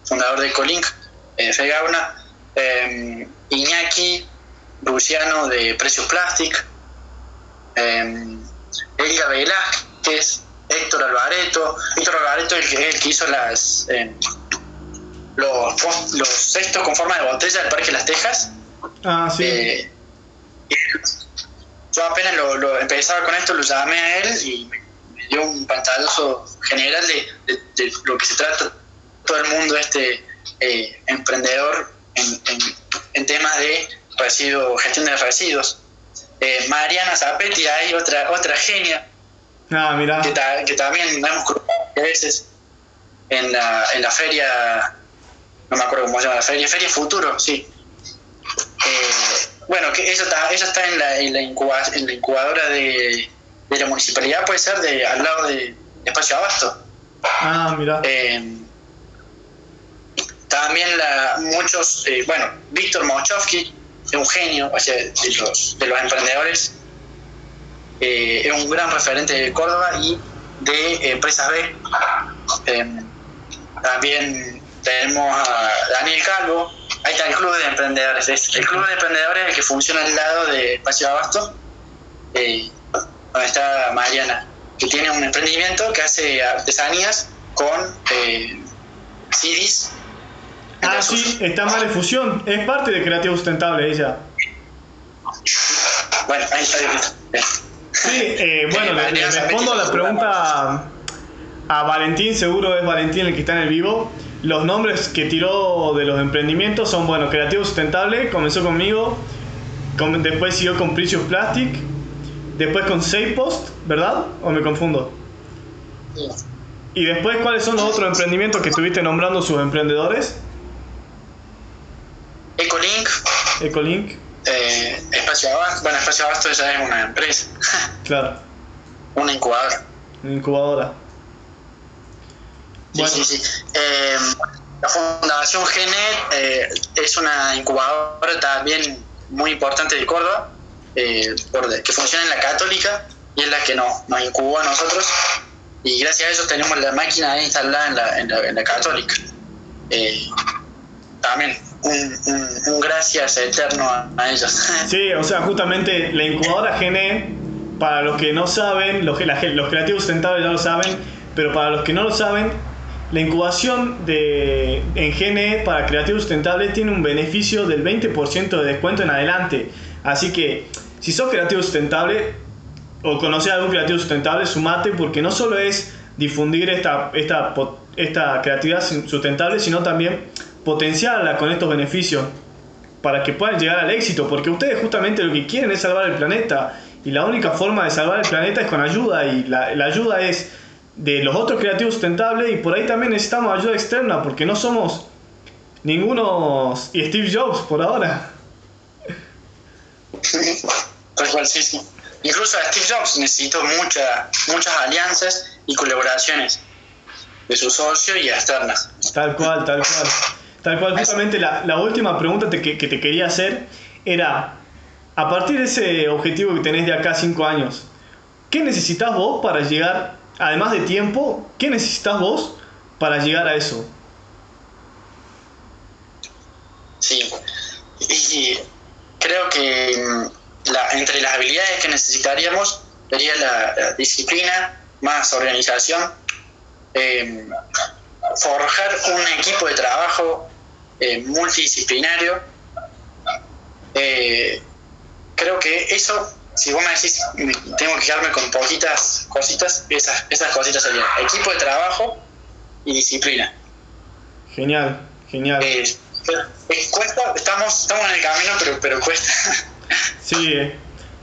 Speaker 1: fundador de Ecolink, eh, Fede Gauna, eh, Iñaki Luciano de Precios Plastic, eh, Elga Velázquez, Héctor Alvareto, Héctor Alvareto es el, el que hizo las los, los cestos con forma de botella del Parque Las Tejas.
Speaker 2: Ah, sí.
Speaker 1: Eh, yo apenas lo, empezaba con esto, lo llamé a él y me, dio un pantallazo general de, lo que se trata todo el mundo este eh, emprendedor en, en, temas de residuos, gestión de residuos. Eh, Mariana Zapetti, hay otra otra genia
Speaker 2: ah, mira.
Speaker 1: Que, que, también hemos a veces en la, en la feria no me acuerdo cómo se llama la feria, Feria Futuro, sí. Eh, bueno, que eso está, eso está en la, en la, incubadora de, de, la municipalidad, puede ser, de al lado de, Espacio Abasto.
Speaker 2: Ah, mira.
Speaker 1: Eh, también la, muchos, eh, bueno, Víctor Mochovsky es un genio o sea, de, los, de los emprendedores, es un gran referente de Córdoba y de Empresas B. también tenemos a Daniel Calvo, ahí está el Club de Emprendedores. el Club de Emprendedores el que funciona al lado de Espacio Abasto, eh, donde está Mariana, que tiene un emprendimiento que hace artesanías con eh, CDs.
Speaker 2: Ah, sí, está en Fusión, es parte de Creativo Sustentable ella.
Speaker 1: Bueno, ahí está.
Speaker 2: Sí, eh, bueno, le, le respondo a la pregunta a Valentín, seguro es Valentín el que está en el vivo. Los nombres que tiró de los emprendimientos son, bueno, Creativo Sustentable, comenzó conmigo, después siguió con Precious Plastic, después con Post, ¿verdad? ¿O me confundo? Sí. Y después, ¿cuáles son los otros emprendimientos que estuviste nombrando sus emprendedores?
Speaker 1: Ecolink.
Speaker 2: Ecolink.
Speaker 1: Eh, Espacio Abasto. Bueno, Espacio Abasto ya es una empresa.
Speaker 2: claro.
Speaker 1: Una incubadora.
Speaker 2: Una incubadora.
Speaker 1: Sí, sí, sí. Em, la Fundación Genet eh, es una incubadora también muy importante de Córdoba, eh, que funciona en la Católica y es la que nos, nos incubó a nosotros. Y gracias a eso tenemos la máquina instalada en la, en la, en la Católica. Eh, también un, un, gracias eterno a, ellos. [laughs]
Speaker 2: Sí, o sea, justamente la incubadora Genet, para los que no saben, los, los creativos sustentables ya lo saben, pero para los que no lo saben, la incubación de, en GNE para creativos sustentables tiene un beneficio del 20% de descuento en adelante. Así que si sos creativo sustentable o conoces algún creativo sustentable, sumate porque no solo es difundir esta, esta, esta creatividad sustentable, sino también potenciarla con estos beneficios para que puedan llegar al éxito, porque ustedes justamente lo que quieren es salvar el planeta y la única forma de salvar el planeta es con ayuda y la, la ayuda es de los otros creativos sustentables y por ahí también necesitamos ayuda externa porque no somos ninguno Steve Jobs por ahora. [laughs]
Speaker 1: Tal cual, sí, sí. Incluso Steve Jobs necesitó mucha, muchas alianzas y colaboraciones de sus socios y externas.
Speaker 2: Tal cual, tal cual. Tal cual, justamente la, la última pregunta que, que te quería hacer era, a partir de ese objetivo que tenés de acá a 5 años, ¿qué necesitas vos para llegar además de tiempo, ¿qué necesitas vos para llegar a eso?
Speaker 1: Sí, y creo que mm, entre las habilidades que necesitaríamos sería la, disciplina, más organización, em, forjar un equipo de trabajo eh, multidisciplinario. Eh, creo que eso si vos me decís, tengo que quedarme con poquitas cositas, esas, esas cositas serían equipo de trabajo y disciplina.
Speaker 2: Genial, genial.
Speaker 1: Eh, cuesta, estamos, estamos en el camino, pero, pero cuesta. [laughs]
Speaker 2: Sí,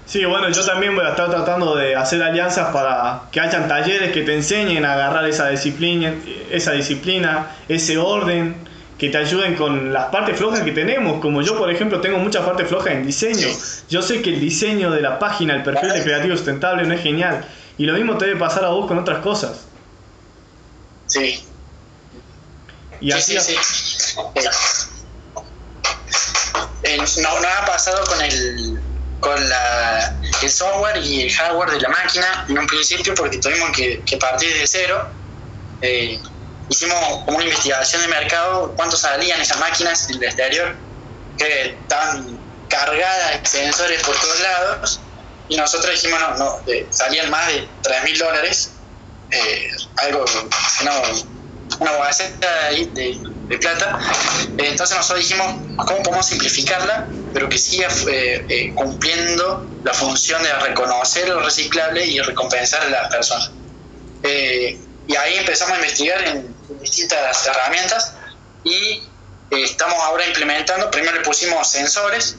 Speaker 2: sí, bueno, yo también voy a estar tratando de hacer alianzas para que hayan talleres que te enseñen a agarrar esa disciplina, esa disciplina, ese orden que te ayuden con las partes flojas que tenemos. Como yo, por ejemplo, tengo muchas partes flojas en diseño. Yo sé que el diseño de la página, el perfil de creativo sustentable no es genial. Y lo mismo te debe pasar a vos con otras cosas.
Speaker 1: Sí.
Speaker 2: Y así.
Speaker 1: Sí, sí, eh, no, ha pasado con el con la, el software y el hardware de la máquina en un principio porque tuvimos que, partir de cero. Eh, hicimos una investigación de mercado, cuánto salían esas máquinas en el exterior, que estaban cargadas de sensores por todos lados, y nosotros dijimos, no, no salían más de 3 mil dólares, eh, algo, no, una base de, de, plata. entonces nosotros dijimos, ¿cómo podemos simplificarla, pero que siga eh, eh, cumpliendo la función de reconocer lo reciclable y recompensar a las personas? y ahí empezamos a investigar en distintas herramientas y eh, estamos ahora implementando, primero le pusimos sensores,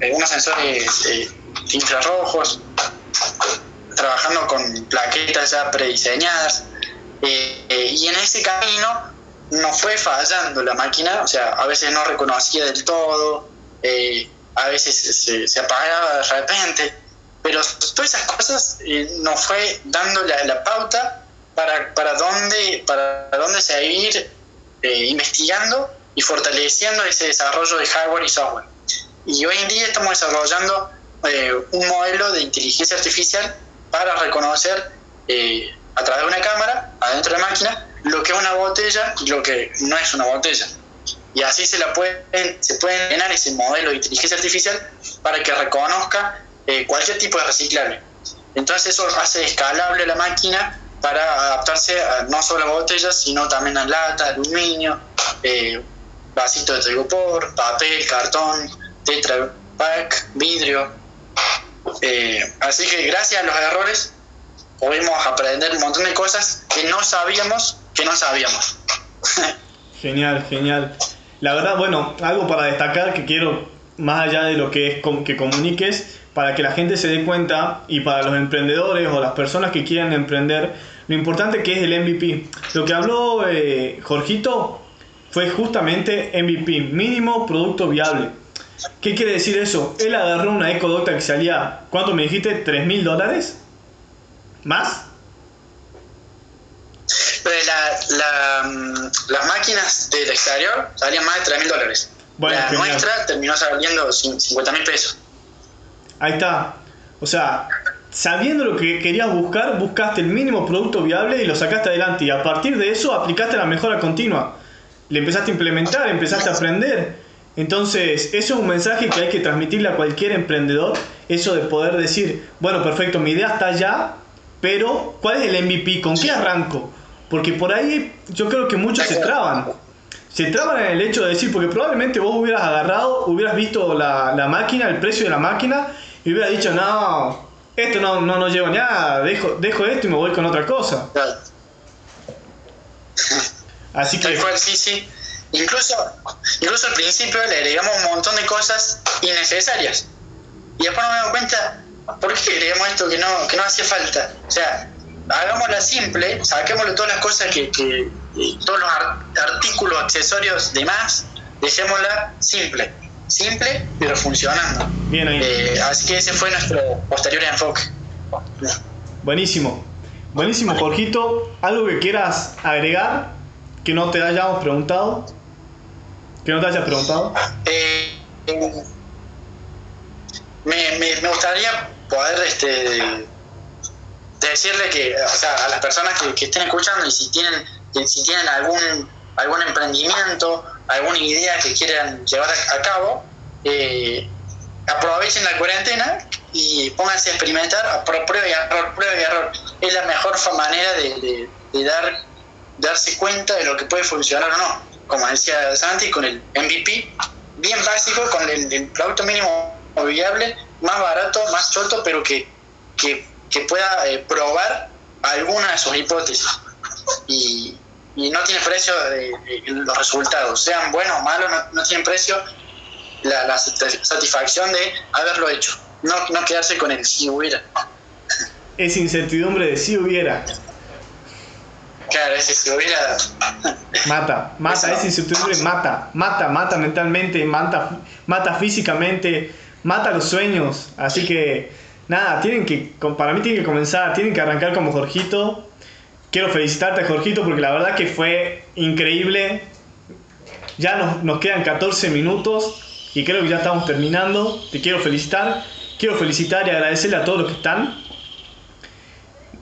Speaker 1: eh, unos sensores eh, infrarrojos, trabajando con plaquetas ya prediseñadas, y en ese camino nos fue fallando la máquina, o sea, a veces no reconocía del todo, a veces se, apagaba de repente, pero todas esas cosas nos fue dando la, la pauta para, para, dónde, para dónde seguir eh, investigando y fortaleciendo ese desarrollo de hardware y software. Y hoy en día estamos desarrollando eh, un modelo de inteligencia artificial para reconocer eh, a través de una cámara, adentro de la máquina, lo que es una botella y lo que no es una botella. Y así se, la pueden, se puede llenar ese modelo de inteligencia artificial para que reconozca cualquier tipo de reciclable. Entonces eso hace escalable la máquina para adaptarse a, no solo a botellas, sino también a lata, aluminio, eh, vasito de trigopor, papel, cartón, tetra pack, vidrio. Eh, así que gracias a los errores pudimos aprender un montón de cosas que no sabíamos que no sabíamos. [laughs]
Speaker 2: genial, genial. La verdad, bueno, algo para destacar que quiero, más allá de lo que es que comuniques, para que la gente se dé cuenta y para los emprendedores o las personas que quieran emprender, lo importante que es el MVP. Lo que habló eh, Jorgito fue justamente MVP, mínimo producto viable. ¿Qué quiere decir eso? Él agarró una Ecodocta que salía, ¿cuánto me dijiste? ¿3 mil dólares? ¿Más?
Speaker 1: Mm, las máquinas del exterior salían más de 3 mil dólares. la nuestra terminó saliendo 50 mil pesos.
Speaker 2: Ahí está. O sea, sabiendo lo que querías buscar, buscaste el mínimo producto viable y lo sacaste adelante. Y a partir de eso aplicaste la mejora continua. Le empezaste a implementar, empezaste a aprender. Entonces, eso es un mensaje que hay que transmitirle a cualquier emprendedor. Eso de poder decir, bueno, perfecto, mi idea está allá, pero ¿cuál es el MVP? ¿Con qué arranco? Porque por ahí yo creo que muchos se traban. Se traban en el hecho de decir, porque probablemente vos hubieras agarrado, hubieras visto la, la máquina, el precio de la máquina, y hubieras dicho, no, esto no, no, no llevo nada, dejo, dejo esto y me voy con otra cosa.
Speaker 1: Así que... Tal cual, sí, sí. Incluso, incluso al principio le agregamos un montón de cosas innecesarias. Y después nos damos cuenta, ¿por qué agregamos esto que no, que no hacía falta? O sea, hagámosla simple, saquémosle todas las cosas que, que todos los artículos, accesorios demás, dejémosla simple. Simple, pero funcionando.
Speaker 2: Bien ahí.
Speaker 1: Eh, así que ese fue nuestro posterior enfoque.
Speaker 2: Buenísimo. Buenísimo, Jorgito. ¿Algo que quieras agregar que no te hayamos preguntado? ¿Que no te hayas preguntado?
Speaker 1: Eh, me, me, me, gustaría poder este, decirle que, o sea, a las personas que, que estén escuchando y si tienen, si tienen algún, algún emprendimiento, alguna idea que quieran llevar a, cabo, eh, aprovechen la cuarentena y pónganse a experimentar, a prueba y error, prueba y error. Es la mejor manera de, de, dar, darse cuenta de lo que puede funcionar o no. Como decía Santi, con el MVP, bien básico, con el, producto mínimo viable, más barato, más choto, pero que, que, que pueda eh, probar alguna de sus hipótesis. Y, y no tiene precio de, los resultados, sean buenos o malos, no, no tienen precio la, la, satisfacción de haberlo hecho, no, no quedarse con el si hubiera.
Speaker 2: Es incertidumbre de si hubiera.
Speaker 1: Claro, ese si hubiera.
Speaker 2: Mata, mata, esa incertidumbre mata, mata, mata mentalmente, mata, mata físicamente, mata los sueños. Así que, nada, tienen que, para mí tienen que comenzar, tienen que arrancar como Jorgito quiero felicitarte, Jorgito, porque la verdad que fue increíble. Ya nos, nos, quedan 14 minutos y creo que ya estamos terminando. Te quiero felicitar. Quiero felicitar y agradecerle a todos los que están.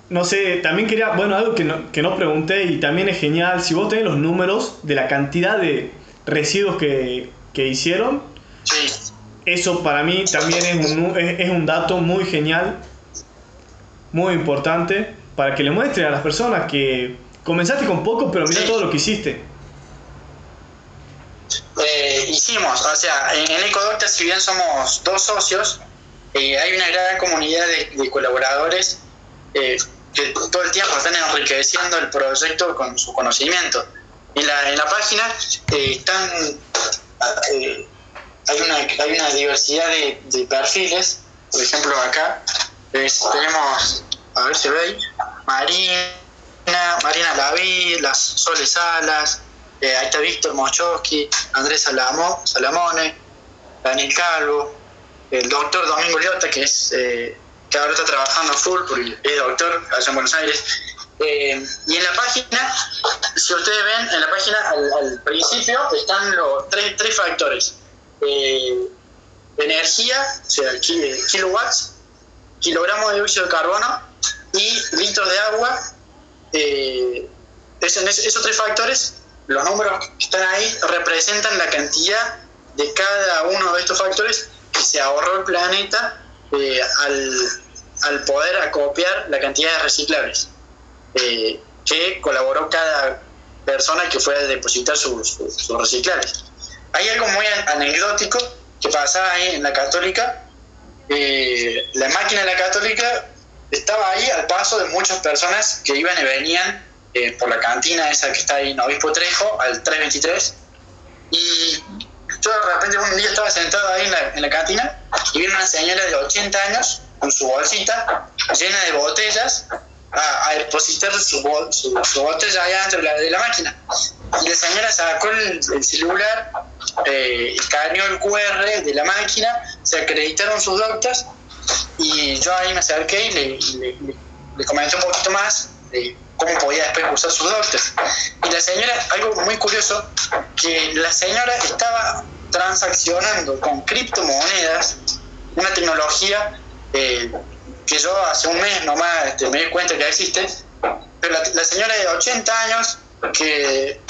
Speaker 2: No sé, también quería, bueno, algo que no, que no pregunté y también es genial. Si vos tenés los números de la cantidad de residuos que, que hicieron, eso para mí también es un, es, es un dato muy genial, muy importante para que le muestre a las personas que comenzaste con poco, pero mira todo lo que hiciste.
Speaker 1: Eh, hicimos, o sea, en, el Ecodocta, si bien somos dos socios, eh, hay una gran comunidad de, colaboradores eh, que todo el tiempo están enriqueciendo el proyecto con su conocimiento. En la, en la página están, hay, una, hay una diversidad de, de perfiles, por ejemplo acá tenemos a ver si veis, Marina, Marina Laví, las Soles Salas, eh, ahí está Víctor Mochowski, Andrés Salamo, Salamone, Daniel Calvo, el doctor Domingo Liotta, que es eh, que ahora está trabajando full porque es doctor allá en Buenos Aires. Eh, y en la página, si ustedes ven, en la página al, principio están los tres, tres factores. energía, o sea, kilowatts, kilogramos de dióxido de carbono y litros de agua. Eh, esos tres factores, los números que están ahí, representan la cantidad de cada uno de estos factores que se ahorró el planeta eh, al, poder acopiar la cantidad de reciclables eh, que colaboró cada persona que fue a depositar sus, reciclables. Hay algo muy anecdótico que pasaba ahí en la católica. la máquina de la católica estaba ahí al paso de muchas personas que iban y venían eh, por la cantina esa que está ahí en Obispo Trejo, al 323. Y yo de repente un día estaba sentado ahí en la, cantina y vino una señora de 80 años con su bolsita llena de botellas a, depositar su, su, botella allá dentro de la, de la, máquina. Y la señora sacó el, celular, eh, escaneó el QR de la máquina, se acreditaron sus doctas y yo ahí me acerqué y le, le, comenté un poquito más de cómo podía después usar sus dotes. Y la señora, algo muy curioso, que la señora estaba transaccionando con criptomonedas, una tecnología eh, que yo hace un mes nomás este, me di cuenta que existe, pero la, señora de 80 años que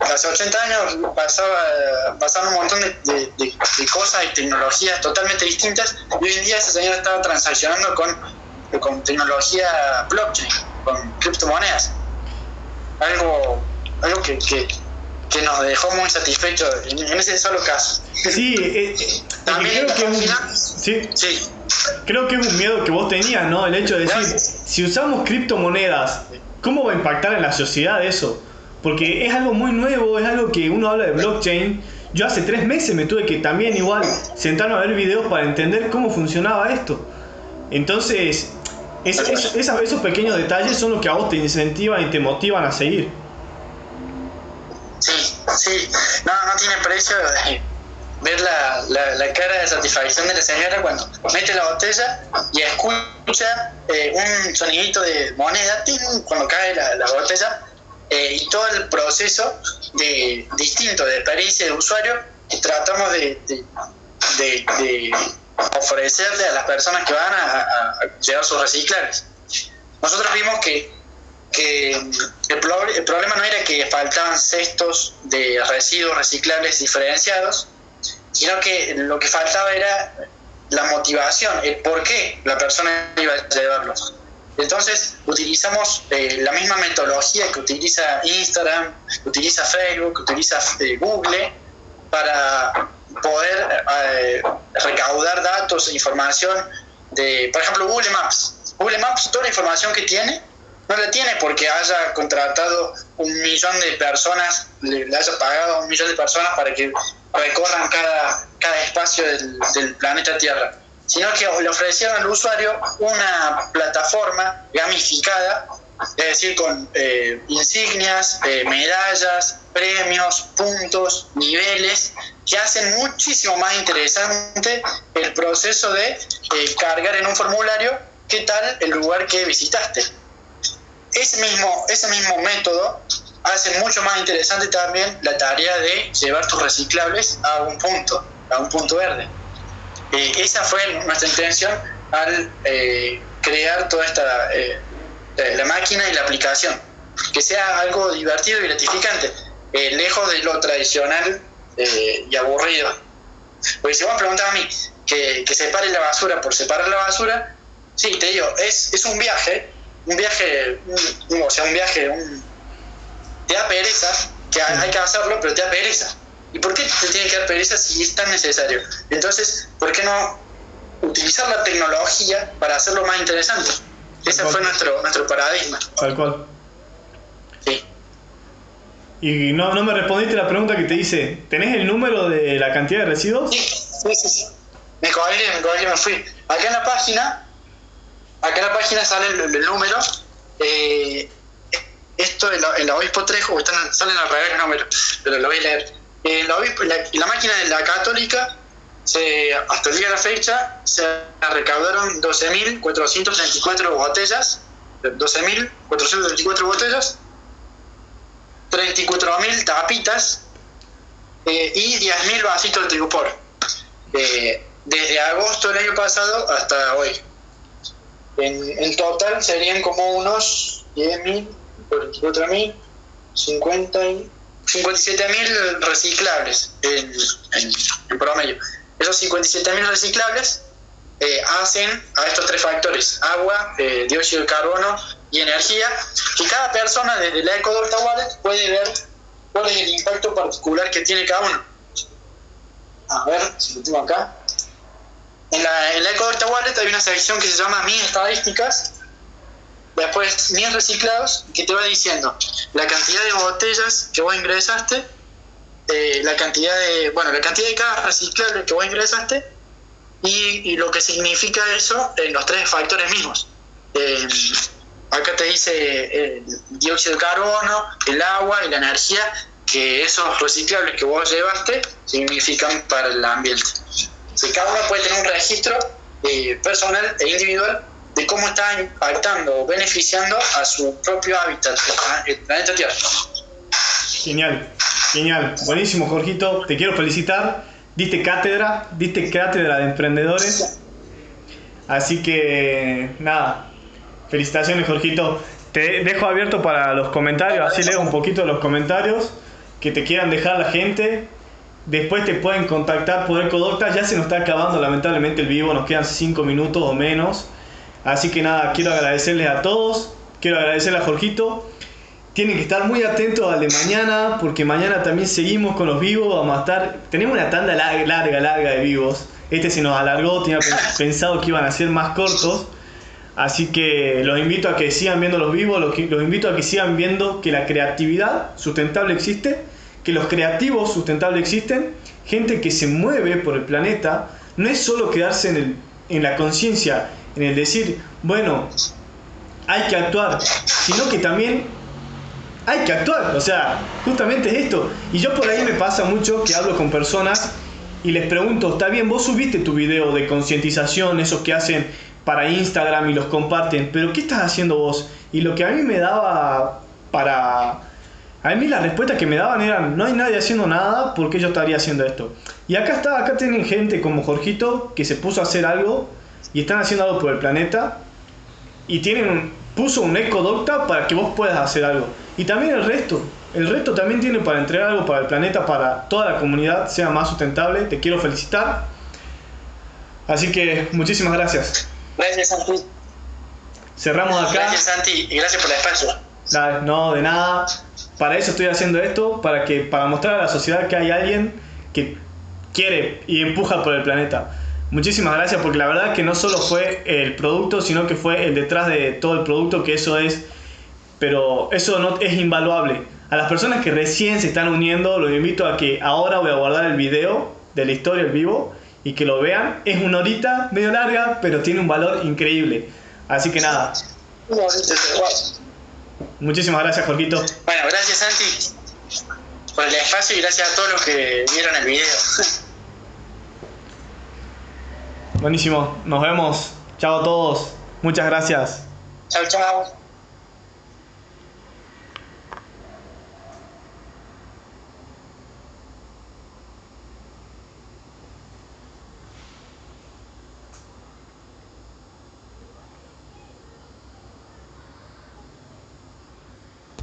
Speaker 1: hace 80 años pasaba, pasaban un montón de, cosas y tecnologías totalmente distintas y hoy en día esa señora estaba transaccionando con con tecnología blockchain, con criptomonedas. Algo, algo que, que, que nos dejó muy satisfechos en, ese solo caso.
Speaker 2: Sí, eh, eh, también creo que, es un, sí, sí. creo que es un miedo que vos tenías, ¿no? El hecho de decir, si usamos criptomonedas, ¿cómo va a impactar en la sociedad eso? Porque es algo muy nuevo, es algo que uno habla de blockchain. Yo hace tres meses me tuve que también igual sentarme a ver videos para entender cómo funcionaba esto. Entonces, esos pequeños detalles son los que a vos te incentivan y te motivan a seguir.
Speaker 1: Sí, sí, no, no tiene precio ver la, la, cara de satisfacción de la señora cuando mete la botella y escucha eh, un sonidito de moneda cuando cae la, la botella eh, y todo el proceso de distinto de experiencia de usuario que tratamos de, ofrecerle a las personas que van a, llevar sus reciclajes. Nosotros vimos que, que el, el problema no era que faltaban cestos de residuos reciclables diferenciados, sino que lo que faltaba era la motivación, el por qué la persona iba a llevarlos. Entonces utilizamos eh, la misma metodología que utiliza Instagram, que utiliza Facebook, que utiliza eh, Google para poder eh, recaudar datos e información de, por ejemplo, Google Maps. Google Maps, toda la información que tiene, no la tiene porque haya contratado un millón de personas, le, haya pagado a un millón de personas para que recorran cada, cada espacio del, del planeta Tierra sino que le ofrecieron al usuario una plataforma gamificada, es decir, con eh, insignias, eh, medallas, premios, puntos, niveles, que hacen muchísimo más interesante el proceso de eh, cargar en un formulario qué tal el lugar que visitaste. Ese mismo, ese mismo método hace mucho más interesante también la tarea de llevar tus reciclables a un punto, a un punto verde. Eh, esa fue nuestra intención al eh, crear toda esta eh, la máquina y la aplicación, que sea algo divertido y gratificante, lejos de lo tradicional y aburrido. Porque si vos me preguntas a mí que, que separe la basura por separar la basura, sí, te digo, es, es un viaje, un viaje, o sea, un viaje, un, te da pereza, que hay que hacerlo, pero te da pereza ¿Y por qué te tiene que dar pereza si es tan necesario? Entonces, ¿por qué no utilizar la tecnología para hacerlo más interesante? Ese fue nuestro, nuestro paradigma.
Speaker 2: Tal cual. Sí. Y no, no me respondiste la pregunta que te hice. ¿Tenés el número de la cantidad de residuos?
Speaker 1: Sí, sí, sí. Me colgué, me me fui. Acá en la página, acá en la página sale el, número. Eh, esto en la, en la Obispo 3, están, salen al revés el número, pero lo voy a leer. Eh, la, máquina de la católica, se, hasta el día de la fecha, se recaudaron 12.434 botellas, 12.434 botellas, 34.000 tapitas eh, y 10.000 vasitos de trigopor. Eh, desde agosto del año pasado hasta hoy. En, en total serían como unos 10.000, 44.000, 50 57.000 reciclables en, en, promedio. Esos 57.000 reciclables eh, hacen a estos tres factores, agua, eh, dióxido de carbono y energía, que cada persona desde la Wallet puede ver cuál es el impacto particular que tiene cada uno. A ver si lo tengo acá. En la, en la Wallet hay una sección que se llama Mis estadísticas, después mis reciclados, que te va diciendo la cantidad de botellas que vos ingresaste, eh, la cantidad de, bueno, la cantidad de cada reciclable que vos ingresaste y, lo que significa eso en los tres factores mismos. Eh, acá te dice el dióxido de carbono, el agua y la energía, que esos reciclables que vos llevaste significan para el ambiente. Si cada uno puede tener un registro eh, personal e individual de cómo está impactando o beneficiando a su propio hábitat, el planeta Tierra.
Speaker 2: Genial, genial, buenísimo Jorgito, te quiero felicitar, diste cátedra, diste cátedra de emprendedores, así que nada, felicitaciones Jorgito, te dejo abierto para los comentarios, así leo un poquito los comentarios que te quieran dejar la gente, después te pueden contactar por Ecodocta, ya se nos está acabando lamentablemente el vivo, nos quedan 5 minutos o menos. Así que nada, quiero agradecerles a todos, quiero agradecerle a Jorgito. Tienen que estar muy atentos al de mañana, porque mañana también seguimos con los vivos, vamos a estar, tenemos una tanda larga, larga, larga de vivos. Este se nos alargó, tenía [laughs] pensado que iban a ser más cortos. Así que los invito a que sigan viendo los vivos, los, los invito a que sigan viendo que la creatividad sustentable existe, que los creativos sustentables existen, gente que se mueve por el planeta, no es solo quedarse en, el, en la conciencia, en el decir, bueno, hay que actuar, sino que también hay que actuar, o sea, justamente es esto. Y yo por ahí me pasa mucho que hablo con personas y les pregunto, está bien, vos subiste tu video de concientización, esos que hacen para Instagram y los comparten, pero ¿qué estás haciendo vos? Y lo que a mí me daba para... A mí las respuestas que me daban eran, no hay nadie haciendo nada, ¿por qué yo estaría haciendo esto? Y acá está, acá tienen gente como Jorgito que se puso a hacer algo y están haciendo algo por el planeta y tienen puso un ecodocta para que vos puedas hacer algo. Y también el resto, el resto también tiene para entregar algo para el planeta, para toda la comunidad, sea más sustentable. Te quiero felicitar. Así que muchísimas gracias.
Speaker 1: Gracias, Santi.
Speaker 2: Cerramos acá.
Speaker 1: Gracias, Santi, y gracias por el espacio.
Speaker 2: No, de nada. Para eso estoy haciendo esto, para que para mostrar a la sociedad que hay alguien que quiere y empuja por el planeta. Muchísimas gracias porque la verdad que no solo fue el producto, sino que fue el detrás de todo el producto, que eso es, pero eso no es invaluable. A las personas que recién se están uniendo, los invito a que ahora voy a guardar el video de la historia en vivo y que lo vean. Es una horita medio larga, pero tiene un valor increíble. Así que nada. Muchísimas gracias, Jorgito.
Speaker 1: Bueno, gracias, Santi, por el espacio y gracias a todos los que vieron el video.
Speaker 2: Buenísimo, nos vemos. Chao a todos. Muchas gracias.
Speaker 1: Chao, chao.